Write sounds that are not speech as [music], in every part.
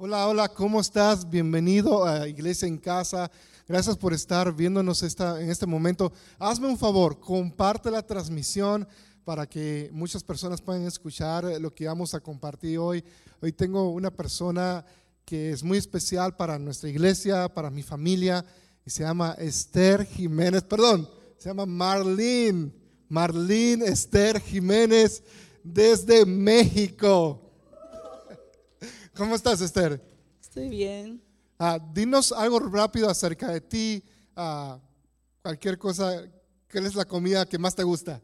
Hola, hola, ¿cómo estás? Bienvenido a Iglesia en Casa. Gracias por estar viéndonos esta, en este momento. Hazme un favor, comparte la transmisión para que muchas personas puedan escuchar lo que vamos a compartir hoy. Hoy tengo una persona que es muy especial para nuestra iglesia, para mi familia, y se llama Esther Jiménez, perdón, se llama Marlene, Marlene Esther Jiménez desde México. ¿Cómo estás, Esther? Estoy bien. Ah, dinos algo rápido acerca de ti, ah, cualquier cosa, ¿qué es la comida que más te gusta?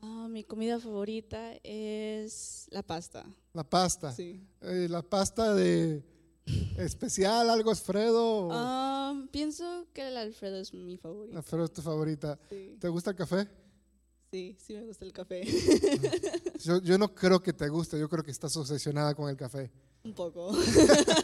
Ah, mi comida favorita es la pasta. La pasta. Sí. Eh, la pasta de especial, algo Alfredo. Ah, pienso que el Alfredo es mi favorito. Alfredo es tu favorita. Sí, ¿Te gusta el café? sí, sí me gusta el café. Yo, yo no creo que te guste, yo creo que estás obsesionada con el café. Un poco.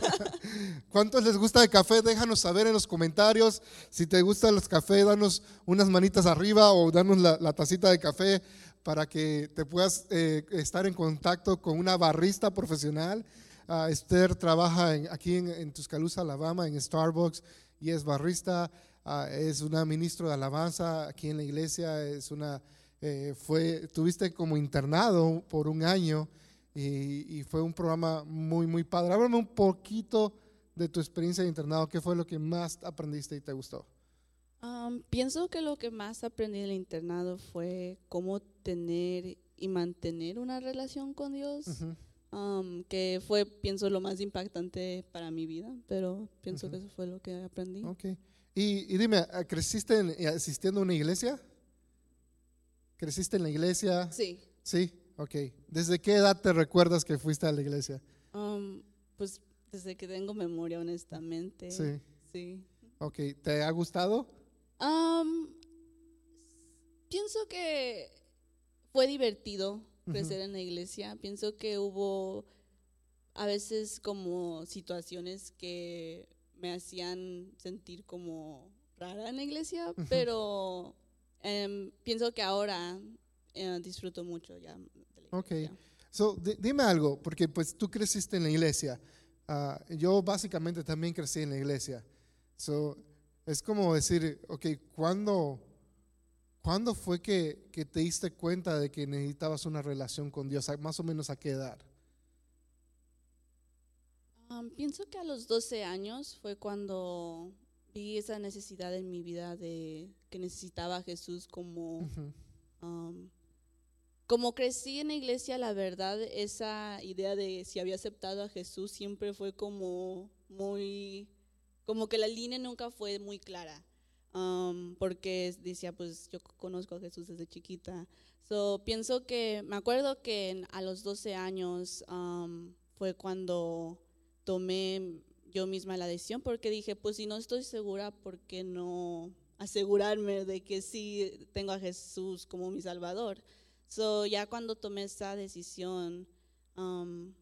[laughs] ¿Cuántos les gusta el café? Déjanos saber en los comentarios. Si te gustan los cafés, danos unas manitas arriba o danos la, tacita de café para que te puedas eh, estar en contacto con una barrista profesional. Ah, Esther trabaja aquí en, Tuscaloosa, Alabama, en Starbucks y es barrista. Ah, es una ministro de alabanza aquí en la iglesia. Es una, eh, fue, tuviste como internado por un año y, y fue un programa muy, muy padre. Háblame un poquito de tu experiencia de internado. ¿Qué fue lo que más aprendiste y te gustó? Um, pienso que lo que más aprendí en el internado fue cómo tener y mantener una relación con Dios, Ujú. um, que fue, pienso, lo más impactante para mi vida, pero pienso Ujú. que eso fue lo que aprendí. Ok. Y, y dime, ¿creciste en- eh, asistiendo a una iglesia? ¿Creciste en la iglesia? Sí, Sí, ok. ¿Desde qué edad te recuerdas que fuiste a la iglesia? um, pues desde que tengo memoria, honestamente. Sí, Sí. ok. ¿Te ha gustado? Am, pienso que fue divertido crecer en la iglesia. Pienso que hubo a veces como situaciones que me hacían sentir como rara en la iglesia, pero em, pienso que ahora eh, disfruto mucho ya Ok. iglesia. So, di- dime algo, porque pues tú creciste en la iglesia. Ah, yo básicamente también crecí en la iglesia. So, es como decir, ok, ¿cuándo, ¿cuándo fue que, que te diste cuenta de que necesitabas una relación con Dios? ¿A- Más o menos a qué edad? Am, pienso que a los 12 años fue cuando vi esa necesidad en mi vida de que necesitaba a Jesús como, Ujú. am, como crecí en la iglesia, la verdad, esa idea de si había aceptado a Jesús siempre fue como muy, como que la línea nunca fue muy clara, am, porque decía, pues yo conozco a Jesús desde chiquita. So, pienso que, me acuerdo que a los 12 años am, fue cuando tomé yo misma la decisión porque dije, pues si no estoy segura, ¿por qué no asegurarme de que sí tengo a Jesús como mi Salvador? So, ya cuando tomé esa decisión, um,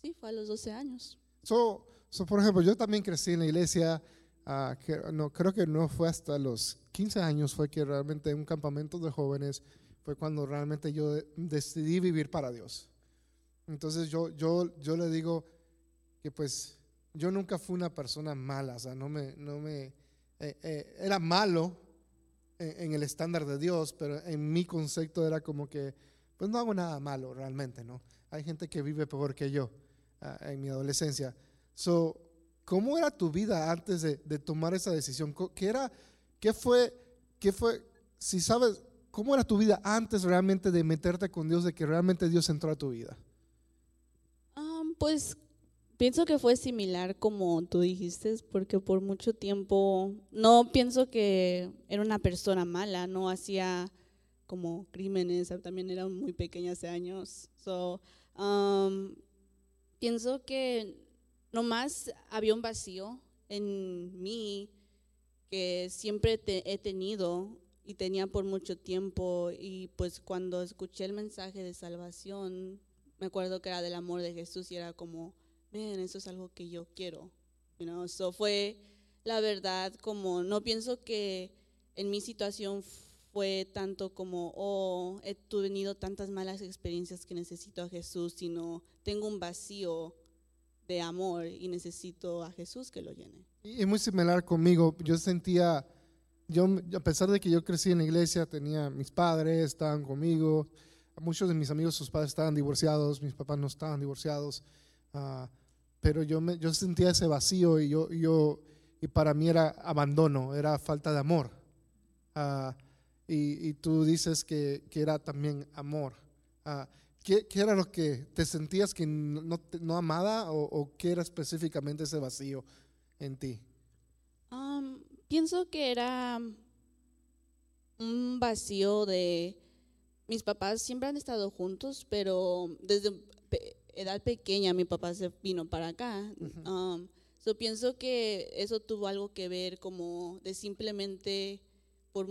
sí, fue a los 12 años. So, so, por ejemplo, yo también crecí en la iglesia, ah, que, no, creo que no fue hasta los 15 años, fue que realmente en un campamento de jóvenes fue cuando realmente yo de- decidí vivir para Dios. Entonces yo, yo, yo le digo que pues yo nunca fui una persona mala, o sea, no me, no me, eh, eh, era malo en, el estándar de Dios, pero en mi concepto era como que, pues no hago nada malo realmente, ¿no? Hay gente que vive peor que yo ah, en mi adolescencia. So, ¿cómo era tu vida antes de, de tomar esa decisión? ¿Qué era, qué fue, qué fue, si sabes, cómo era tu vida antes realmente de meterte con Dios, de que realmente Dios entró a tu vida? Um, pues pienso que fue similar como tú dijiste, porque por mucho tiempo no pienso que era una persona mala, no hacía como crímenes, también era muy pequeña hace años. So, um, pienso que nomás había un vacío en mí que siempre te- he tenido y tenía por mucho tiempo y pues cuando escuché el mensaje de salvación me acuerdo que era del amor de Jesús y era como, ven, eso es algo que yo quiero. You know? Fue la verdad como, no pienso que en mi situación fue tanto como, oh, he tenido tantas malas experiencias que necesito a Jesús, sino tengo un vacío de amor y necesito a Jesús que lo llene. Y es muy similar conmigo. Yo sentía, yo, a pesar de que yo crecí en la iglesia, tenía mis padres, estaban conmigo. Muchos de mis amigos, sus padres estaban divorciados, mis papás no estaban divorciados. ah, pero yo, me, yo sentía ese vacío y, yo, yo, y para mí era abandono, era falta de amor. Ah, y, y tú dices que, que era también amor. Ah, ¿qué, qué era lo que te sentías que no, no, amada o, qué era específicamente ese vacío en ti? Um, pienso que era un vacío de mis papás siempre han estado juntos, pero desde edad pequeña mi papá se vino para acá. Um, so pienso que eso tuvo algo que ver como de simplemente por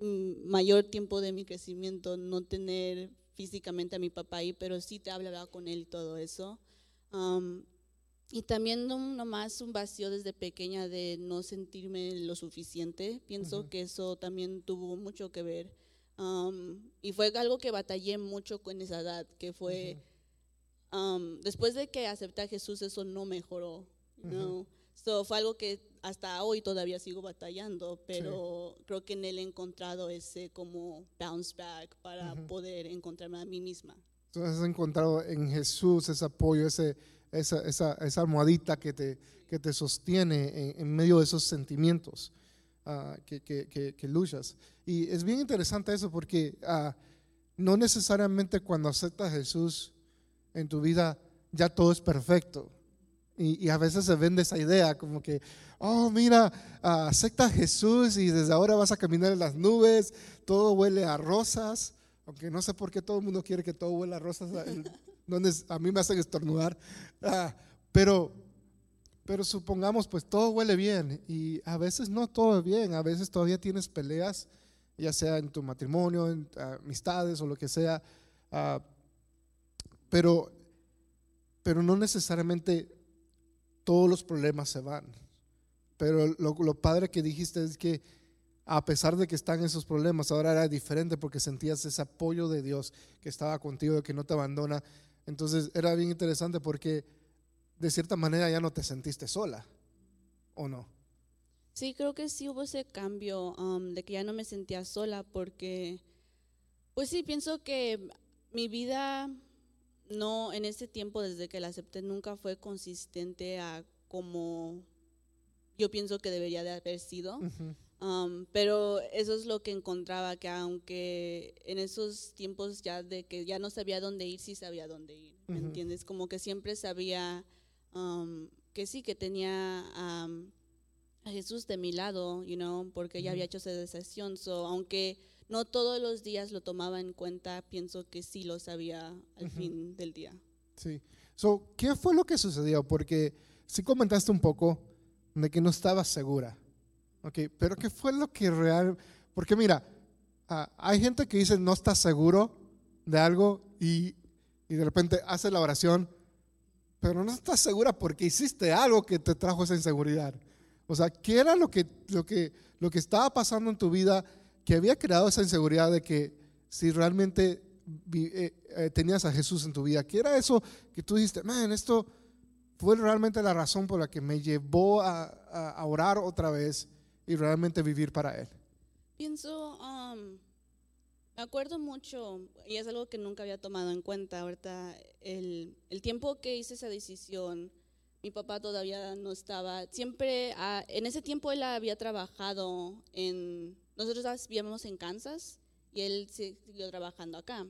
mayor tiempo de mi crecimiento no tener físicamente a mi papá ahí, pero sí te hablaba con él y todo eso. Um, y también no, nomás un vacío desde pequeña de no sentirme lo suficiente. Pienso Ujú. que eso también tuvo mucho que ver. Um, y fue algo que batallé mucho con esa edad, que fue, um, después de que acepté a Jesús, eso no mejoró. Ujú. know. So, fue algo que hasta hoy todavía sigo batallando, pero creo que en él he encontrado ese como bounce back para poder encontrarme a mí misma. Entonces has encontrado en Jesús ese apoyo, ese, esa, esa, esa almohadita que te, que te sostiene en, en medio de esos sentimientos ah, que, que, que- que luchas. Y es bien interesante eso porque ah, no necesariamente cuando aceptas a Jesús en tu vida ya todo es perfecto. Y, y a veces se vende esa idea como que, oh, mira, acepta a Jesús y desde ahora vas a caminar en las nubes, todo huele a rosas, aunque no sé por qué todo el mundo quiere que todo huela a rosas, donde a mí me hacen estornudar, Ah, pero, pero supongamos pues todo huele bien y a veces no todo es bien, a veces todavía tienes peleas, ya sea en tu matrimonio, en ah, amistades o lo que sea, ah, pero, pero no necesariamente todos los problemas se van. Pero lo, lo padre que dijiste es que a pesar de que están esos problemas, ahora era diferente porque sentías ese apoyo de Dios que estaba contigo, que no te abandona. Entonces era bien interesante porque de cierta manera ya no te sentiste sola, ¿o no? Sí, creo que sí hubo ese cambio um, de que ya no me sentía sola porque, pues sí, pienso que mi vida no, en ese tiempo desde que la acepté, nunca fue consistente a como yo pienso que debería de haber sido. Um, pero eso es lo que encontraba, que aunque en esos tiempos ya de que ya no sabía dónde ir, sí sabía dónde ir, ¿me entiendes? Como que siempre sabía um, que sí, que tenía um, a Jesús de mi lado, you know, porque ya había hecho esa decisión. So, aunque no todos los días lo tomaba en cuenta, pienso que sí lo sabía al fin del día. Sí. So, ¿Qué fue lo que sucedió? Porque sí comentaste un poco de que no estabas segura. Ok, pero ¿qué fue lo que real? Porque mira, hay gente que dice no está seguro de algo y, y de repente hace la oración, pero no estás segura porque hiciste algo que te trajo esa inseguridad. O sea, ¿qué era lo que, lo que, lo que estaba pasando en tu vida que había creado esa inseguridad de que si realmente eh, eh, tenías a Jesús en tu vida? ¿Qué era eso que tú dijiste, man, esto fue realmente la razón por la que me llevó a, a- a orar otra vez y realmente vivir para Él? Pienso, um, me acuerdo mucho, y es algo que nunca había tomado en cuenta ahorita, el, el tiempo que hice esa decisión, mi papá todavía no estaba, siempre, ah, en ese tiempo él había trabajado en, nosotros vivíamos en Kansas y él siguió trabajando acá,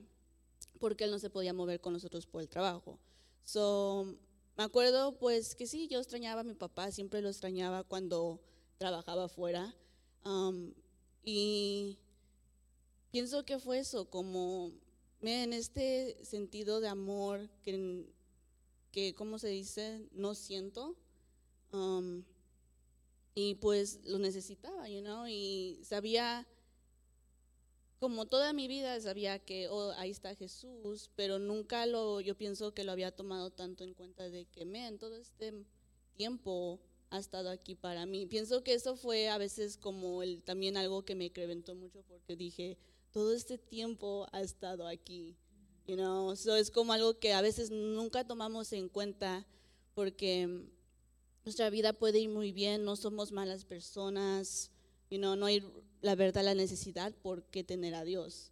porque él no se podía mover con nosotros por el trabajo. So, me acuerdo pues que sí, yo extrañaba a mi papá, siempre lo extrañaba cuando trabajaba afuera. Um, y pienso que fue eso, como en este sentido de amor que, que ¿cómo se dice? No siento. um, y pues lo necesitaba, you know, y sabía, como toda mi vida sabía que oh, ahí está Jesús, pero nunca lo, yo pienso que lo había tomado tanto en cuenta de que, en todo este tiempo ha estado aquí para mí. Pienso que eso fue a veces como el, también algo que me incrementó mucho porque dije, todo este tiempo ha estado aquí. You know? so es como algo que a veces nunca tomamos en cuenta porque nuestra vida puede ir muy bien, no somos malas personas, you know, no hay la verdad, la necesidad por qué tener a Dios.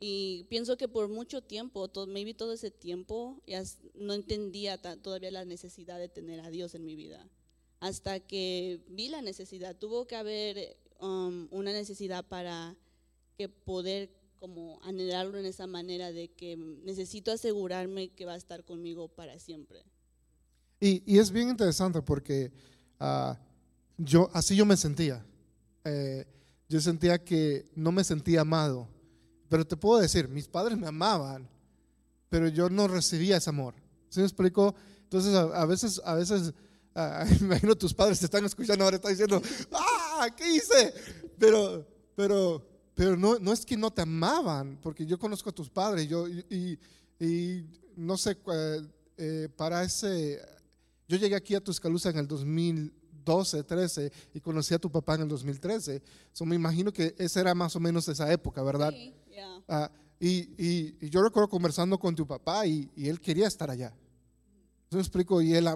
Y pienso que por mucho tiempo, todo, maybe todo ese tiempo, no entendía todavía la necesidad de tener a Dios en mi vida. Hasta que vi la necesidad, tuvo que haber um, una necesidad para que poder como anhelarlo en esa manera de que necesito asegurarme que va a estar conmigo para siempre. Y, y es bien interesante porque uh, yo, así yo me sentía. Eh, yo sentía que no me sentía amado. Pero te puedo decir, mis padres me amaban, pero yo no recibía ese amor. ¿Sí me explico? Entonces, a, veces, a veces, [laughs] me imagino tus padres te están escuchando ahora, están diciendo, ¡ah! ¿Qué hice? Pero, pero, pero no, no es que no te amaban, porque yo conozco a tus padres, yo, y, y no sé, eh, eh, para ese, yo llegué aquí a Tuscaloosa en el 2012, 13 y conocí a tu papá en el 2013. So, me imagino que esa era más o menos esa época, ¿verdad? Sí, yeah. Ah, y, y, yo recuerdo conversando con tu papá y, y él quería estar allá. Yo me explico, y él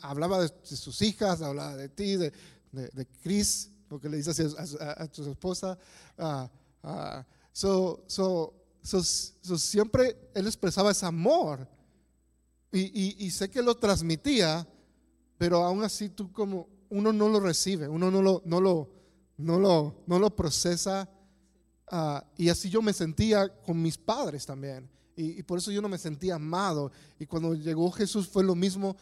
hablaba de, sus hijas, hablaba de ti, de, de, de Chris, porque le dices a, a, tu esposa. Uh, so, so, so, so, siempre él expresaba ese amor y, y, sé que lo transmitía, pero aún así tú como uno no lo recibe, uno no lo, no lo, no lo, no lo procesa. Uh, y así yo me sentía con mis padres también. Y, por eso yo no me sentía amado. Y cuando llegó Jesús fue lo mismo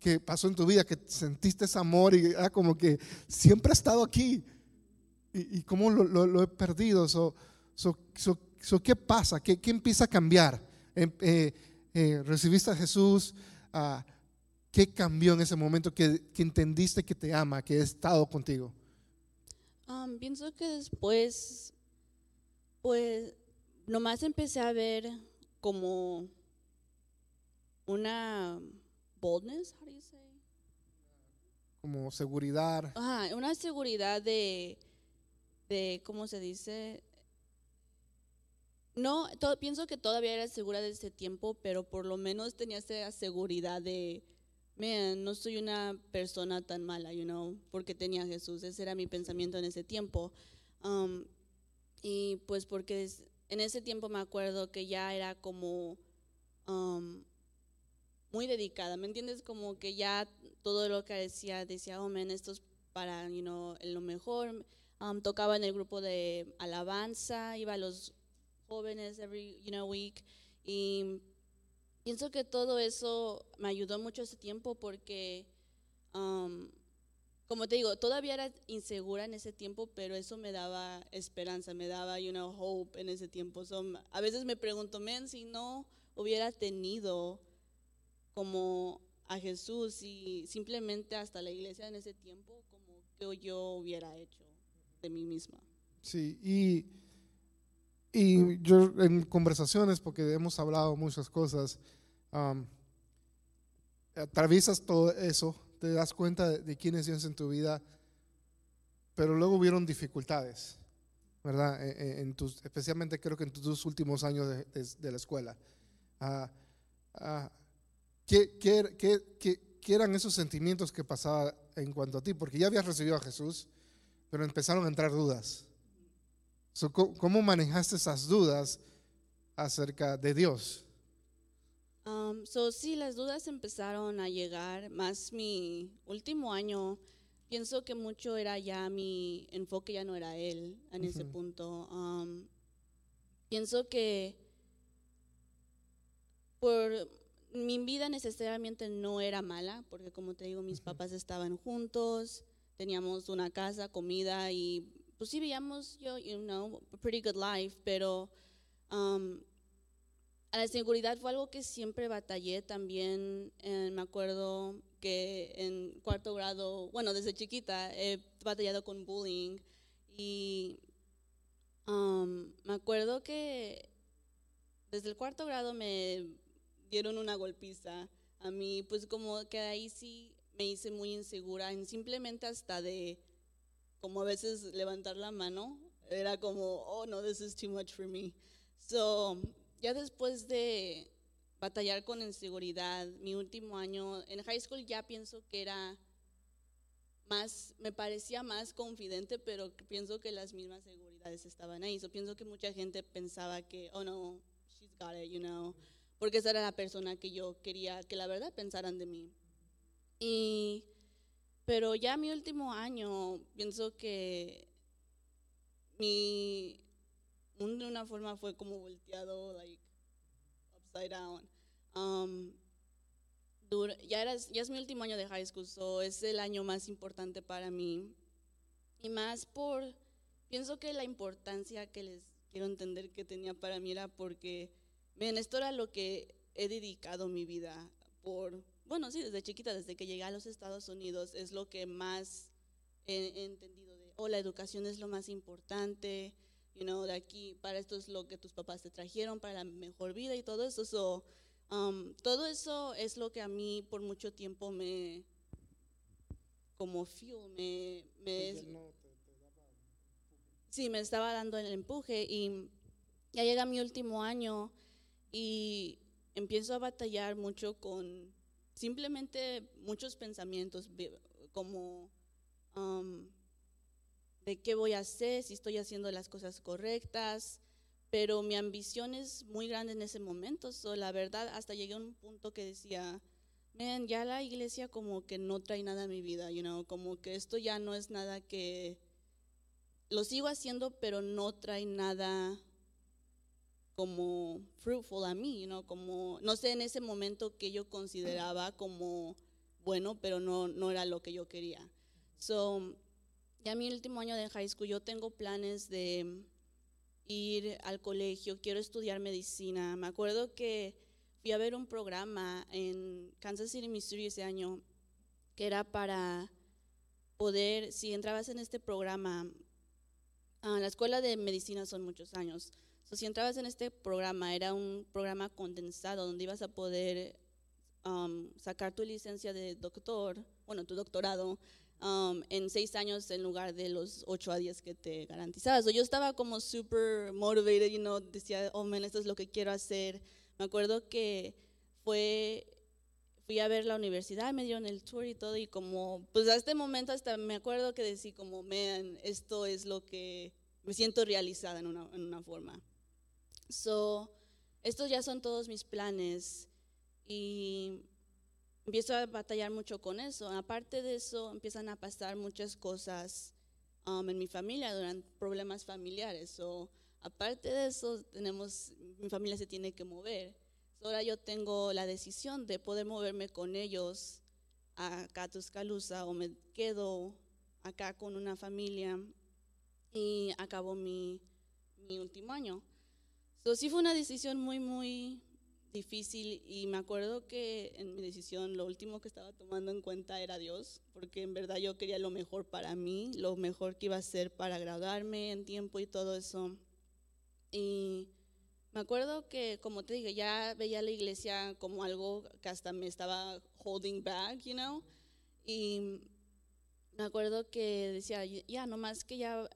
que pasó en tu vida, que sentiste ese amor y era como que siempre ha estado aquí. ¿Y, y cómo lo, lo, he perdido? So, so, so, ¿Qué pasa? ¿Qué, ¿Qué, empieza a cambiar? Eh, eh, ¿Recibiste a Jesús? Uh, ¿Qué cambió en ese momento que, que, entendiste que te ama, que he estado contigo? Um, pienso que después, pues, nomás empecé a ver como una boldness, how do you say? Como seguridad. Ajá, una seguridad de, de ¿cómo se dice? No, pienso que todavía era segura de ese tiempo, pero por lo menos tenía esa seguridad de, man, no soy una persona tan mala, you know, porque tenía a Jesús. Ese era mi pensamiento en ese tiempo. Um, y pues porque en ese tiempo me acuerdo que ya era como um, muy dedicada, ¿me entiendes? Como que ya todo lo que decía, decía, oh, man, esto es para, you know, lo mejor. Um, tocaba en el grupo de alabanza, iba a los jóvenes every, you know, week. Y pienso que todo eso me ayudó mucho ese tiempo porque, um, como te digo, todavía era insegura en ese tiempo, pero eso me daba esperanza, me daba, you know, hope en ese tiempo. So, a veces me pregunto, men, si no hubiera tenido como a Jesús y simplemente hasta la iglesia en ese tiempo, como que yo hubiera hecho de mí misma. Sí, y, y yo en conversaciones, porque hemos hablado muchas cosas, um, atraviesas todo eso, te das cuenta de, de quién es Dios en tu vida, pero luego hubieron dificultades, ¿verdad? En, en tus, especialmente creo que en tus dos últimos años de, de, de la escuela. Uh, uh, ¿Qué, qué, qué, qué, eran esos sentimientos que pasaba en cuanto a ti? Porque ya habías recibido a Jesús, pero empezaron a entrar dudas. So, ¿Cómo manejaste esas dudas acerca de Dios? Um, so, sí, las dudas empezaron a llegar, más mi último año, pienso que mucho era ya mi enfoque, ya no era Él en uh -huh. ese punto. Um, pienso que por mi vida necesariamente no era mala, porque como te digo, mis uh -huh. papás estaban juntos, teníamos una casa, comida y pues sí veíamos, yo, you know, a pretty good life, pero um, a la seguridad fue algo que siempre batallé también. Eh, me acuerdo que en cuarto grado, bueno, desde chiquita he batallado con bullying y um, me acuerdo que desde el cuarto grado me dieron una golpiza a mí, pues como que ahí sí me hice muy insegura, en simplemente hasta de como a veces levantar la mano, era como, oh no, this is too much for me. So, ya después de, batallar con inseguridad. Mi último año en high school ya pienso que era más, me parecía más confidente, pero pienso que las mismas seguridades estaban ahí. Yo pienso que mucha gente pensaba que, oh no, she's got it, you know, porque esa era la persona que yo quería que la verdad pensaran de mí. Y, pero ya mi último año, pienso que mi, de una forma fue como volteado, like, upside down. Um, ya, era, ya es mi último año de high school, so es el año más importante para mí. Y más por, pienso que la importancia que les quiero entender que tenía para mí era porque, ven, esto era lo que he dedicado mi vida por, bueno, sí, desde chiquita, desde que llegué a los Estados Unidos, es lo que más he, entendido de, oh, la educación es lo más importante, you know, de aquí, para esto es lo que tus papás te trajeron, para la mejor vida y todo eso. So, Um, todo eso es lo que a mí por mucho tiempo me, como fuel, me, me sí, me estaba dando el empuje y ya llega mi último año y empiezo a batallar mucho con simplemente muchos pensamientos como um, de qué voy a hacer, si estoy haciendo las cosas correctas, pero mi ambición es muy grande en ese momento. So, la verdad, hasta llegué a un punto que decía, man, ya la iglesia como que no trae nada a mi vida, you know, como que esto ya no es nada que lo sigo haciendo, pero no trae nada como fruitful a mí, you know, como no sé en ese momento que yo consideraba como bueno, pero no no era lo que yo quería. So, ya mi último año de high school yo tengo planes de ir al colegio, quiero estudiar medicina. Me acuerdo que fui a ver un programa en Kansas City, Missouri ese año, que era para poder, si entrabas en este programa, uh, la escuela de medicina son muchos años. Si entrabas en este programa, era un programa condensado donde ibas a poder um, sacar tu licencia de doctor, bueno, tu doctorado, Um, en seis años en lugar de los ocho a diez que te garantizabas. yo estaba como super motivated, you know, decía, oh man, esto es lo que quiero hacer. Me acuerdo que fue, fui a ver la universidad, me dieron el tour y todo, y como, pues a este momento hasta me acuerdo que decía como, man, esto es lo que me siento realizada en una, en una forma. So, estos ya son todos mis planes. Y empiezo a batallar mucho con eso. Aparte de eso, empiezan a pasar muchas cosas um, en mi familia, durante problemas familiares. So, aparte de eso, tenemos, mi familia se tiene que mover. ahora yo tengo la decisión de poder moverme con ellos a Tuscaloosa o me quedo acá con una familia y acabo mi, mi último año. So, sí fue una decisión muy, muy difícil y me acuerdo que en mi decisión lo último que estaba tomando en cuenta era Dios, porque en verdad yo quería lo mejor para mí, lo mejor que iba a ser para graduarme en tiempo y todo eso. Y me acuerdo que, como te dije, ya veía la iglesia como algo que hasta me estaba holding back, you know. Y me acuerdo que decía, ya, nomás que ya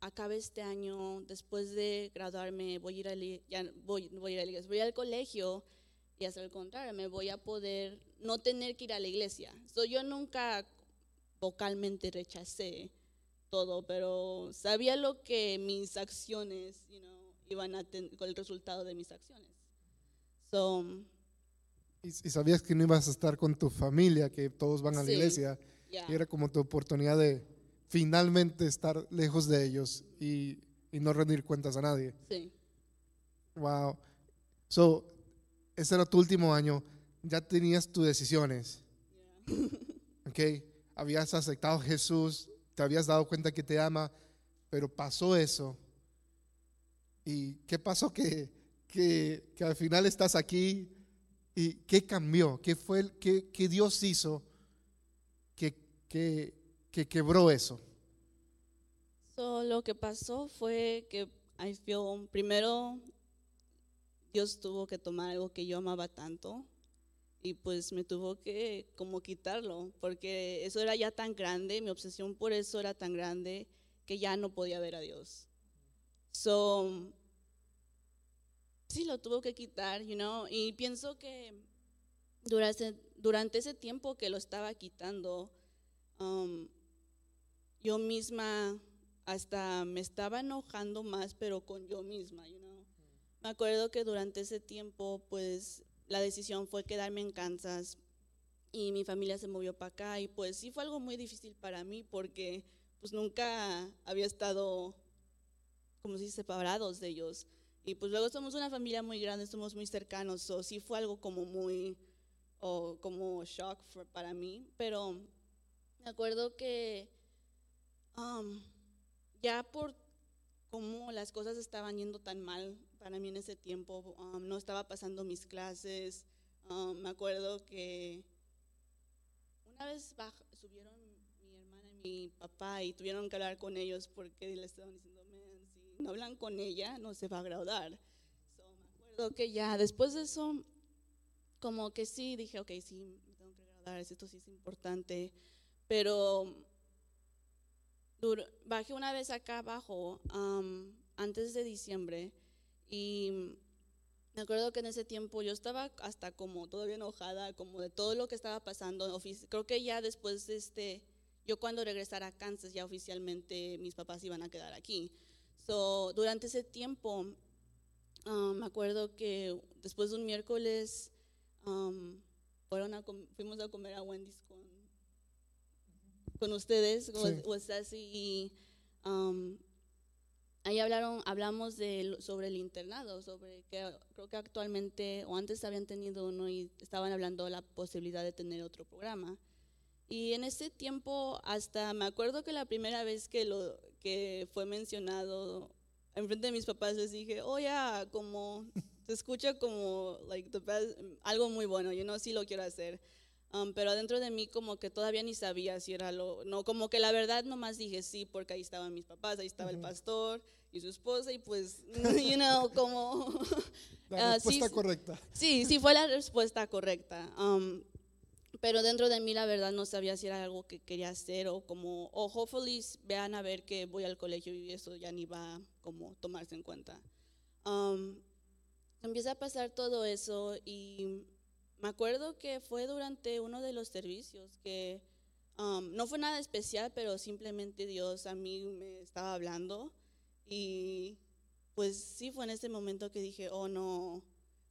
acabe este año, después de graduarme, voy a ir, a, ya voy, voy a ir a la iglesia, voy al colegio y hacer el contrario, me voy a poder no tener que ir a la iglesia. So, yo nunca vocalmente rechacé todo, pero sabía lo que mis acciones you know, iban a tener, con el resultado de mis acciones. So, y, sabías que no ibas a estar con tu familia, que todos van a la iglesia. Y era como tu oportunidad de finalmente estar lejos de ellos y, y no rendir cuentas a nadie. Sí. Wow. So, ese era tu último año, ya tenías tus decisiones. ok, habías aceptado a Jesús, te habías dado cuenta que te ama, pero pasó eso. ¿Y qué pasó que, que, que al final estás aquí? ¿Y qué cambió? ¿Qué fue el, qué, qué Dios hizo que, que, que quebró eso? lo que pasó fue que I feel, primero Dios tuvo que tomar algo que yo amaba tanto y pues me tuvo que como quitarlo, porque eso era ya tan grande, mi obsesión por eso era tan grande que ya no podía ver a Dios. So, sí lo tuvo que quitar, you know, y pienso que durante, durante ese tiempo que lo estaba quitando, um, yo misma hasta me estaba enojando más, pero con yo misma, you know. Me acuerdo que durante ese tiempo, pues, la decisión fue quedarme en Kansas y mi familia se movió para acá y pues sí fue algo muy difícil para mí porque pues nunca había estado, como si separados de ellos. Y pues luego somos una familia muy grande, somos muy cercanos, o sí fue algo como muy, o como shock para mí, pero me acuerdo que um, ya por cómo las cosas estaban yendo tan mal para mí en ese tiempo, um, no estaba pasando mis clases, um, me acuerdo que una vez subieron mi hermana y mi papá y tuvieron que hablar con ellos porque le estaban diciendo, si no hablan con ella, no se va a graduar. me acuerdo que ya después de eso, como que sí, dije, ok, sí, me tengo que graduar, esto sí es importante, pero bajé una vez acá abajo um, antes de diciembre y me acuerdo que en ese tiempo yo estaba hasta como todavía enojada, como de todo lo que estaba pasando. Creo que ya después, este, yo cuando regresara a Kansas, ya oficialmente mis papás iban a quedar aquí. So, durante ese tiempo, um, me acuerdo que después de un miércoles, um, fueron a fuimos a comer a Wendy's con, con ustedes, sí. y um, Ahí hablaron, hablamos de, sobre el internado, sobre que creo que actualmente o antes habían tenido uno y estaban hablando de la posibilidad de tener otro programa. Y en ese tiempo, hasta me acuerdo que la primera vez que, lo, que fue mencionado enfrente de mis papás, les dije, oye, como se escucha como like, the best, algo muy bueno, yo no sí lo quiero hacer. Um, pero dentro de mí como que todavía ni sabía si era lo, no, como que la verdad nomás dije sí, porque ahí estaban mis papás, ahí estaba el pastor y su esposa y pues, [laughs] you know, como... [laughs] La ah, respuesta correcta. Sí, sí fue la respuesta correcta. Um, pero dentro de mí la verdad no sabía si era algo que quería hacer o como, o hopefully vean a ver que voy al colegio y eso ya ni va como tomarse en cuenta. Um, empieza a pasar todo eso y me acuerdo que fue durante uno de los servicios que um, no fue nada especial, pero simplemente Dios a mí me estaba hablando y pues sí fue en ese momento que dije, oh no,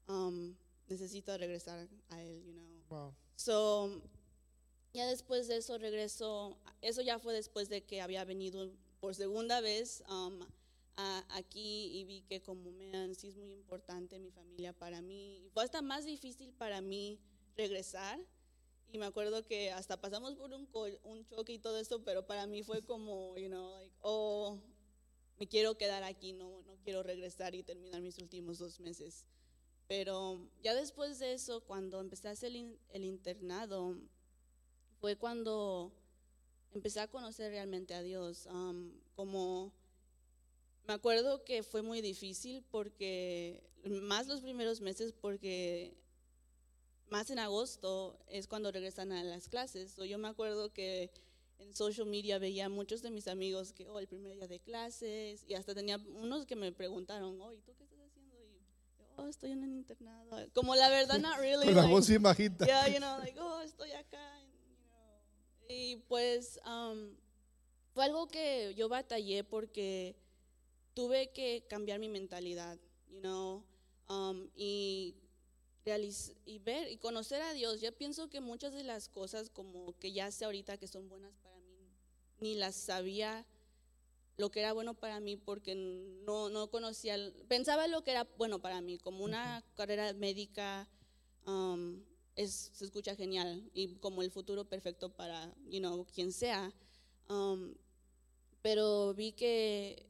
um, necesito regresar a Él, you know. Wow. So, ya después de eso regreso, eso ya fue después de que había venido por segunda vez um, aquí y vi que como me sí es muy importante mi familia para mí. Fue hasta más difícil para mí regresar. Y me acuerdo que hasta pasamos por un, un choque y todo esto, pero para mí fue como, you know, like, oh, me quiero quedar aquí, no, no quiero regresar y terminar mis últimos dos meses. Pero ya después de eso, cuando empecé a hacer el internado, fue cuando empecé a conocer realmente a Dios. Um, como me acuerdo que fue muy difícil porque, más los primeros meses, porque más en agosto es cuando regresan a las clases. O yo me acuerdo que en social media veía muchos de mis amigos que, oh, el primer día de clases, y hasta tenía unos que me preguntaron, oh, ¿y tú qué estás haciendo? Y yo, oh, estoy en el internado. Como la verdad, not really. [laughs] Con la voz imagita. Yeah, you know, like, oh, estoy acá. Y pues um, fue algo que yo batallé porque tuve que cambiar mi mentalidad, you know, um, y, y ver y conocer a Dios. Yo pienso que muchas de las cosas como que ya sé ahorita que son buenas para mí, ni las sabía lo que era bueno para mí porque no, no conocía, pensaba lo que era bueno para mí, como una carrera médica um, es, se escucha genial y como el futuro perfecto para, you know, quien sea. Um, pero vi que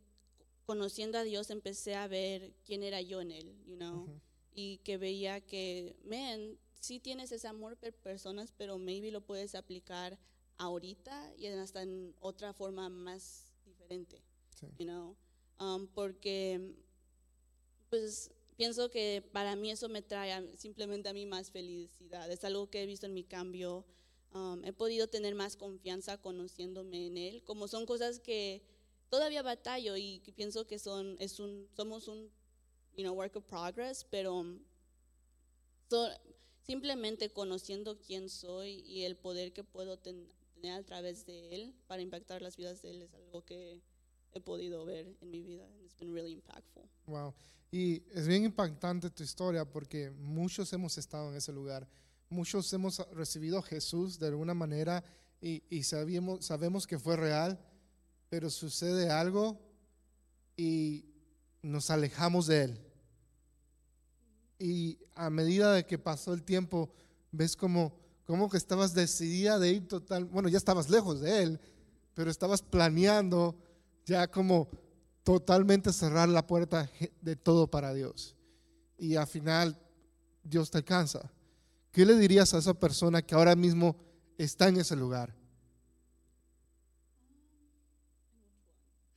conociendo a Dios empecé a ver quién era yo en él, you know, y que veía que, man, sí tienes ese amor por personas, pero maybe lo puedes aplicar ahorita y hasta en otra forma más diferente, you know, um, porque pues pienso que para mí eso me trae simplemente a mí más felicidad, es algo que he visto en mi cambio, um, he podido tener más confianza conociéndome en él, como son cosas que todavía batallo y pienso que son, es un, somos un, you know, work of progress, pero so- simplemente conociendo quién soy y el poder que puedo ten- tener a través de él para impactar las vidas de él es algo que he podido ver en mi vida. It's been really impactful. Wow. Y es bien impactante tu historia porque muchos hemos estado en ese lugar. Muchos hemos recibido a Jesús de alguna manera y, y sabíamos, sabemos que fue real, pero sucede algo y nos alejamos de Él. Y a medida de que pasó el tiempo, ves como, como que estabas decidida de ir total, bueno, ya estabas lejos de Él, pero estabas planeando ya como totalmente cerrar la puerta de todo para Dios. Y al final Dios te alcanza. ¿Qué le dirías a esa persona que ahora mismo está en ese lugar?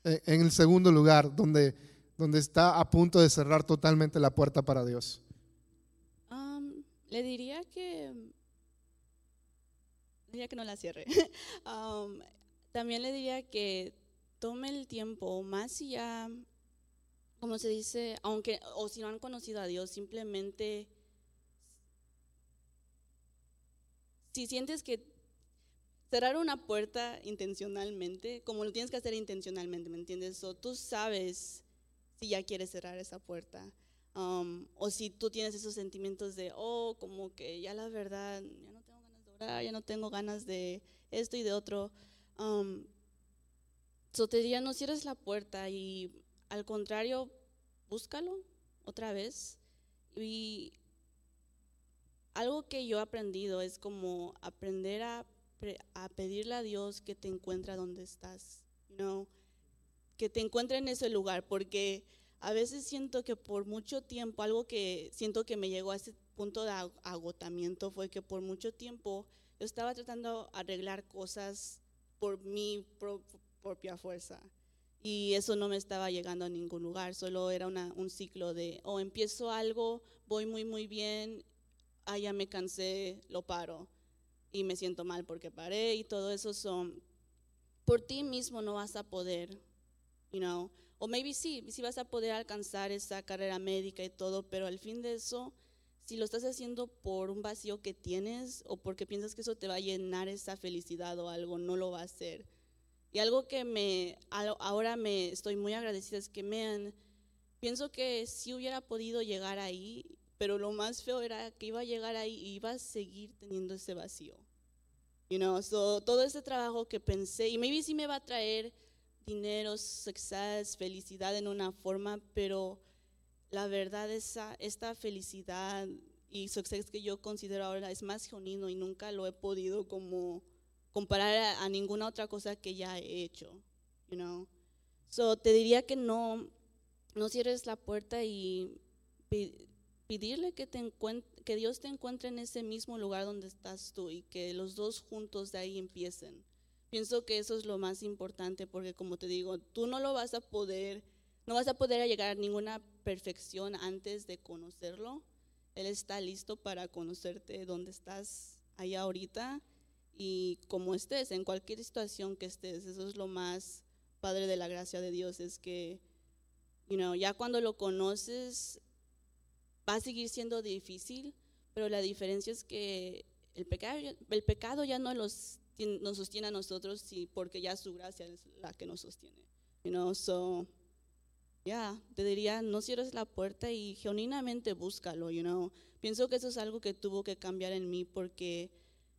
En el segundo lugar, donde, donde está a punto de cerrar totalmente la puerta para Dios. Um, le diría que diría que no la cierre. [laughs] Um, también le diría que tome el tiempo, más si ya, como se dice, aunque o si no han conocido a Dios, simplemente si sientes que cerrar una puerta intencionalmente, como lo tienes que hacer intencionalmente, ¿me entiendes? O tú sabes si ya quieres cerrar esa puerta. Um, o si tú tienes esos sentimientos de, oh, como que ya la verdad, ya no tengo ganas de orar, ya no tengo ganas de esto y de otro. Um, so te diría, no cierres la puerta y al contrario, búscalo otra vez. Y algo que yo he aprendido es como aprender a, a pedirle a Dios que te encuentre donde estás, you que te encuentre en ese lugar, porque a veces siento que por mucho tiempo, algo que siento que me llegó a ese punto de ag- agotamiento fue que por mucho tiempo yo estaba tratando de arreglar cosas por mi pro- propia fuerza. Y eso no me estaba llegando a ningún lugar, solo era un ciclo de, o empiezo algo, voy muy, muy bien, ah, ya me cansé, lo paro. Y me siento mal porque paré y todo eso son, por ti mismo no vas a poder, you know, o maybe sí, sí vas a poder alcanzar esa carrera médica y todo, pero al fin de eso, si lo estás haciendo por un vacío que tienes o porque piensas que eso te va a llenar esa felicidad o algo, no lo va a hacer. Y algo que me ahora me estoy muy agradecida es que me pienso que sí hubiera podido llegar ahí, pero lo más feo era que iba a llegar ahí y iba a seguir teniendo ese vacío. You know, so todo ese trabajo que pensé y maybe sí me va a traer dinero, success, felicidad en una forma, pero la verdad esa esta felicidad y success que yo considero ahora es más genuino y nunca lo he podido como comparar a, a ninguna otra cosa que ya he hecho, you know. So te diría que no no cierres la puerta y pedirle que te que Dios te encuentre en ese mismo lugar donde estás tú y que los dos juntos de ahí empiecen. Pienso que eso es lo más importante porque como te digo, tú no lo vas a poder no vas a poder llegar a ninguna perfección antes de conocerlo. Él está listo para conocerte donde estás allá ahorita y como estés, en cualquier situación que estés. Eso es lo más padre de la gracia de Dios, es que, you know, ya cuando lo conoces, va a seguir siendo difícil, pero la diferencia es que el pecado, el pecado ya no los, nos sostiene a nosotros, sí, porque ya su gracia es la que nos sostiene. You know, so, ya, te diría, no cierres la puerta y genuinamente búscalo, you know. Pienso que eso es algo que tuvo que cambiar en mí porque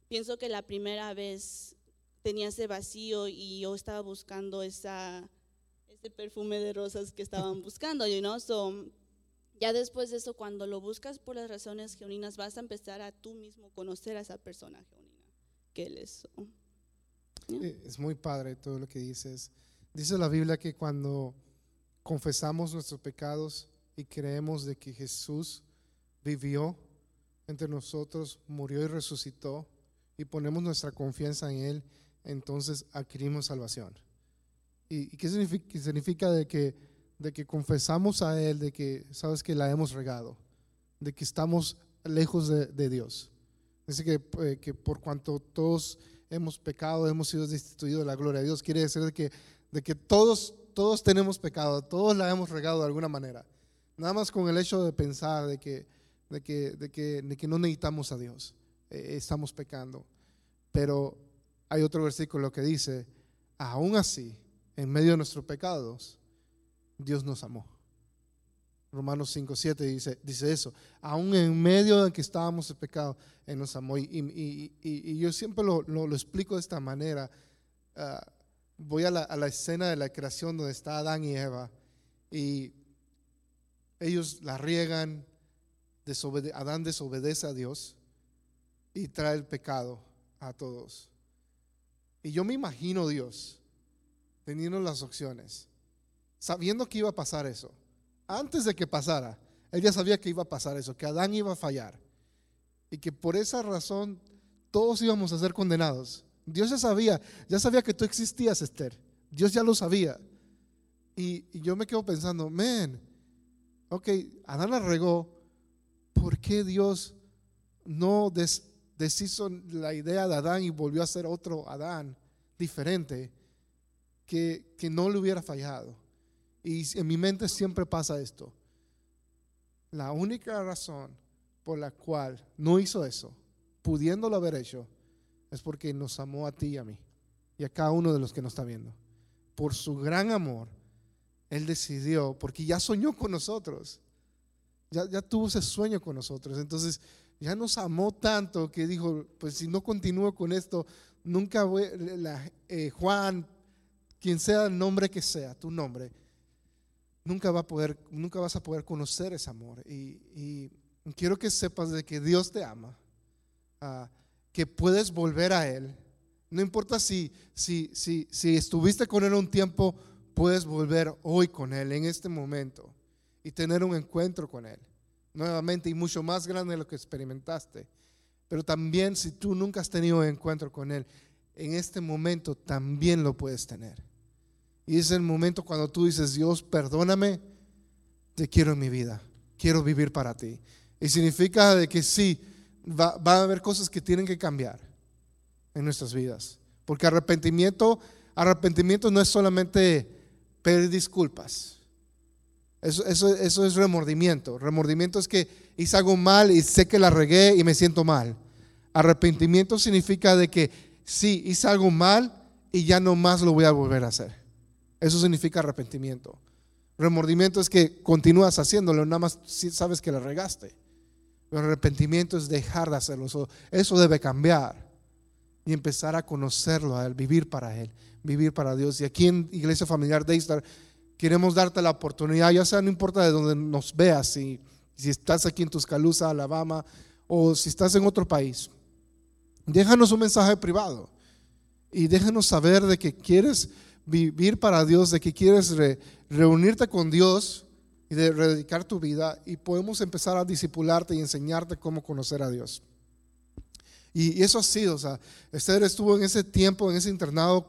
pienso que la primera vez tenía ese vacío y yo estaba buscando esa, ese perfume de rosas que estaban buscando, you know. So, ya después de eso, cuando lo buscas por las razones genuinas, vas a empezar a tú mismo conocer a esa persona genuina que él es. Eh, Es muy padre todo lo que dices. Dice la Biblia que cuando confesamos nuestros pecados y creemos de que Jesús vivió entre nosotros, murió y resucitó y ponemos nuestra confianza en Él, entonces adquirimos salvación. ¿Y, y qué significa? Significa de que, de que confesamos a Él, de que sabes que la hemos regado, de que estamos lejos de, Dios. Dice que, eh, que por cuanto todos hemos pecado, hemos sido destituidos de la gloria de Dios, quiere decir de que, de que todos, todos tenemos pecado, todos la hemos regado de alguna manera. Nada más con el hecho de pensar de que, de que, de que, de que no necesitamos a Dios, eh, estamos pecando. Pero hay otro versículo que dice, aún así, en medio de nuestros pecados, Dios nos amó. Romanos 5, 7 dice, dice eso. Aún en medio de que estábamos en pecado, Él nos amó. Y, yo siempre lo, lo, explico de esta manera. Ah, voy a la, a la, escena de la creación donde está Adán y Eva. Y ellos la riegan. Adán desobedece a Dios y trae el pecado a todos. Y yo me imagino Dios teniendo las opciones, sabiendo que iba a pasar eso antes de que pasara, él ya sabía que iba a pasar eso, que Adán iba a fallar. Y que por esa razón todos íbamos a ser condenados. Dios ya sabía, ya sabía que tú existías, Esther. Dios ya lo sabía. Y, yo me quedo pensando, men, ok, Adán la regó. ¿Por qué Dios no deshizo la idea de Adán y volvió a ser otro Adán diferente que, que no le hubiera fallado? Y en mi mente siempre pasa esto. La única razón por la cual no hizo eso, pudiéndolo haber hecho, es porque nos amó a ti y a mí y a cada uno de los que nos está viendo. Por su gran amor, Él decidió, porque ya soñó con nosotros, ya, ya tuvo ese sueño con nosotros. Entonces, ya nos amó tanto que dijo, pues si no continúo con esto, nunca voy, la, eh, Juan, quien sea el nombre que sea, tu nombre, nunca, va a poder, nunca vas a poder conocer ese amor. Y, quiero que sepas de que Dios te ama, ah, que puedes volver a Él. No importa si, si, si, si estuviste con Él un tiempo, puedes volver hoy con Él, en este momento, y tener un encuentro con Él. Nuevamente y mucho más grande de lo que experimentaste. Pero también si tú nunca has tenido encuentro con Él, en este momento también lo puedes tener. Y es el momento cuando tú dices, Dios, perdóname, te quiero en mi vida, quiero vivir para ti. Y significa de que sí, va, a haber cosas que tienen que cambiar en nuestras vidas. Porque arrepentimiento, arrepentimiento no es solamente pedir disculpas. Eso, eso, eso, es remordimiento. Remordimiento es que hice algo mal y sé que la regué y me siento mal. Arrepentimiento significa de que sí, hice algo mal y ya no más lo voy a volver a hacer. Eso significa arrepentimiento. Remordimiento es que continúas haciéndolo, nada más sabes que le regaste. Pero arrepentimiento es dejar de hacerlo. Eso, debe cambiar y empezar a conocerlo a Él, vivir para Él, vivir para Dios. Y aquí en Iglesia Familiar Daystar queremos darte la oportunidad, ya sea no importa de donde nos veas, si, si estás aquí en Tuscaloosa, Alabama, o si estás en otro país, déjanos un mensaje privado y déjanos saber de que quieres vivir para Dios, de que quieres reunirte con Dios y de dedicar tu vida y podemos empezar a discipularte y enseñarte cómo conocer a Dios. Y, eso ha sido, o sea, Esther estuvo en ese tiempo, en ese internado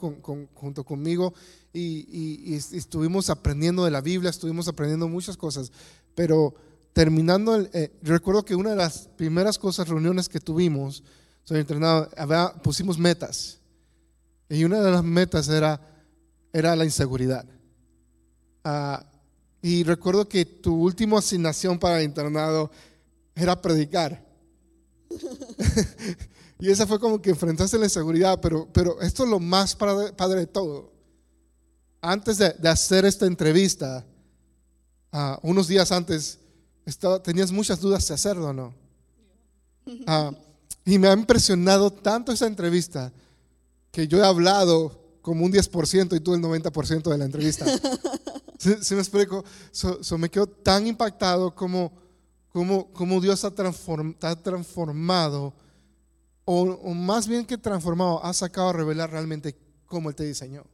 junto conmigo y, estuvimos aprendiendo de la Biblia, estuvimos aprendiendo muchas cosas, pero terminando, el, eh, recuerdo que una de las primeras cosas, reuniones que tuvimos, el internado, pusimos metas. Y una de las metas era era la inseguridad. Ah, y recuerdo que tu última asignación para el internado era predicar. [laughs] y esa fue como que enfrentaste la inseguridad, pero, pero esto es lo más padre, de todo. Antes de, hacer esta entrevista, ah, unos días antes, estaba, tenías muchas dudas de hacerlo o no. Ah, y me ha impresionado tanto esa entrevista que yo he hablado como un 10% y tú el 90% de la entrevista. [laughs] ¿Sí, me explico? So, me quedo tan impactado como, como, como Dios ha, transformado, o, más bien que transformado, ha sacado a revelar realmente cómo Él te diseñó.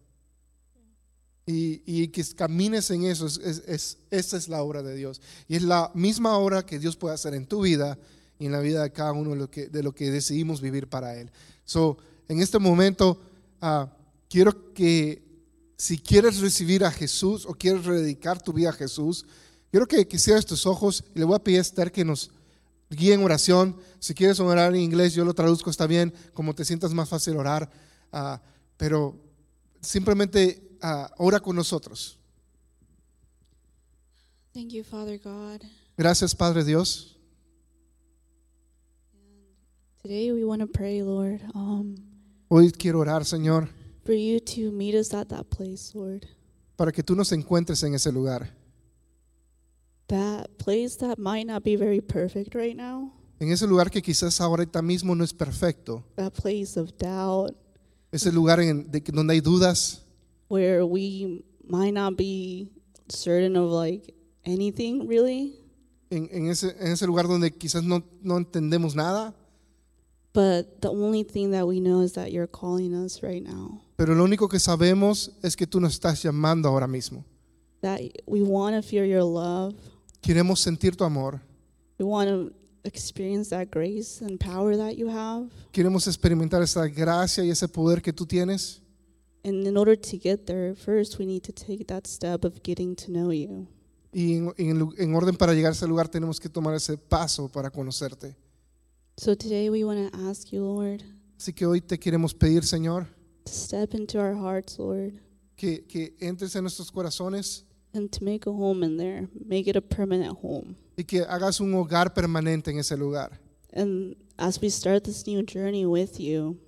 Y, y, que camines en eso, es, es, esa es la obra de Dios. Y es la misma obra que Dios puede hacer en tu vida y en la vida de cada uno de lo que, de lo que decidimos vivir para Él. So, en este momento, uh, quiero que si quieres recibir a Jesús o quieres dedicar tu vida a Jesús, quiero que, que cierres tus ojos y le voy a pedir a Esther que nos guíe en oración. Si quieres orar en inglés, yo lo traduzco, está bien, como te sientas más fácil orar, ah, pero simplemente uh, ora con nosotros. Thank you, Father God. Gracias, Padre Dios. Today we want to pray, Lord, um, Hoy quiero orar, Señor, for you to meet us at that place, Lord. para que tú nos encuentres en ese lugar. That place that might not be very perfect right now. En ese lugar que quizás ahorita mismo no es perfecto. That place of doubt Ese lugar en, de, donde hay dudas, where we might not be certain of like anything really, en, en ese, en ese lugar donde quizás no, no entendemos nada, but the only thing that we know is that you're calling us right now. Pero lo único que sabemos es que tú nos estás llamando ahora mismo. That we want to feel your love. Queremos sentir tu amor, We want to experience that grace and power that you have. queremos experimentar esa gracia y ese poder que tú tienes. And in order to get there, first we need to take that step of getting to know you. Y en, en lu- en orden para llegar a ese lugar tenemos que tomar ese paso para conocerte. So today we want to ask you, Lord, Así que hoy te queremos pedir, Señor, to step into our hearts, Lord, que, que entres en nuestros corazones and to make a home in there, make it a permanent home. y que hagas un hogar permanente en ese lugar. And as we start this new journey with you,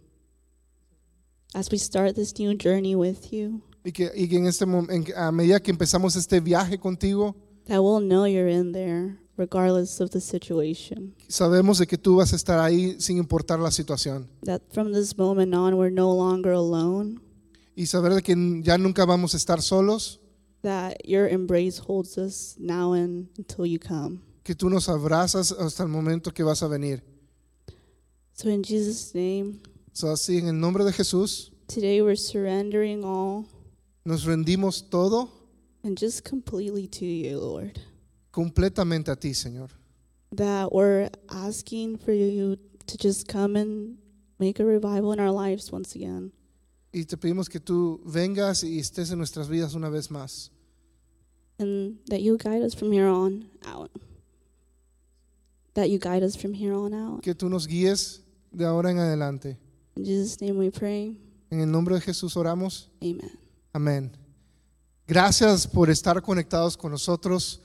as we start this new journey with you, Y que, y que en este mom- en a medida que empezamos este viaje contigo, that we'll know you're in there regardless of the situation. sabemos de que tú vas a estar ahí sin importar la situación. That from this moment on, we're no longer alone, Y saber de que ya nunca vamos a estar solos, that your embrace holds us now and until you come. que tú nos abrazas hasta el momento que vas a venir. So, in Jesus' name, So, así, en el nombre de Jesús, today we're surrendering all nos rendimos todo and just completely to you, Lord. Completamente a ti, Señor. That we're asking for you to just come and make a revival in our lives once again. Y te pedimos que tú vengas y estés en nuestras vidas una vez más. And that you guide us from here on out. That you guide us from here on out. Que tú nos guíes de ahora en adelante. In Jesus' name we pray. En el nombre de Jesús oramos. Amen. Amén. Gracias por estar conectados con nosotros.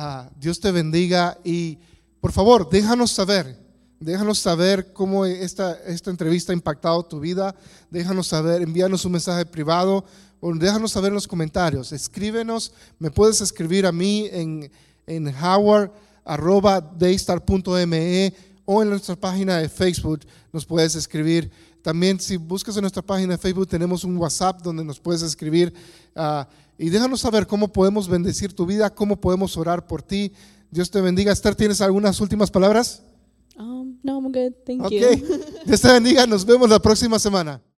Ah, Dios te bendiga y por favor, déjanos saber, déjanos saber cómo esta, esta entrevista ha impactado tu vida. Déjanos saber, envíanos un mensaje privado o déjanos saber en los comentarios. Escríbenos, me puedes escribir a mí en, en howard.daystar.me o en nuestra página de Facebook nos puedes escribir. También si buscas en nuestra página de Facebook tenemos un WhatsApp donde nos puedes escribir ah, y déjanos saber cómo podemos bendecir tu vida, cómo podemos orar por ti. Dios te bendiga. Esther, ¿tienes algunas últimas palabras? Um, no, I'm good. Thank Ok. you. [laughs] Dios te bendiga. Nos vemos la próxima semana.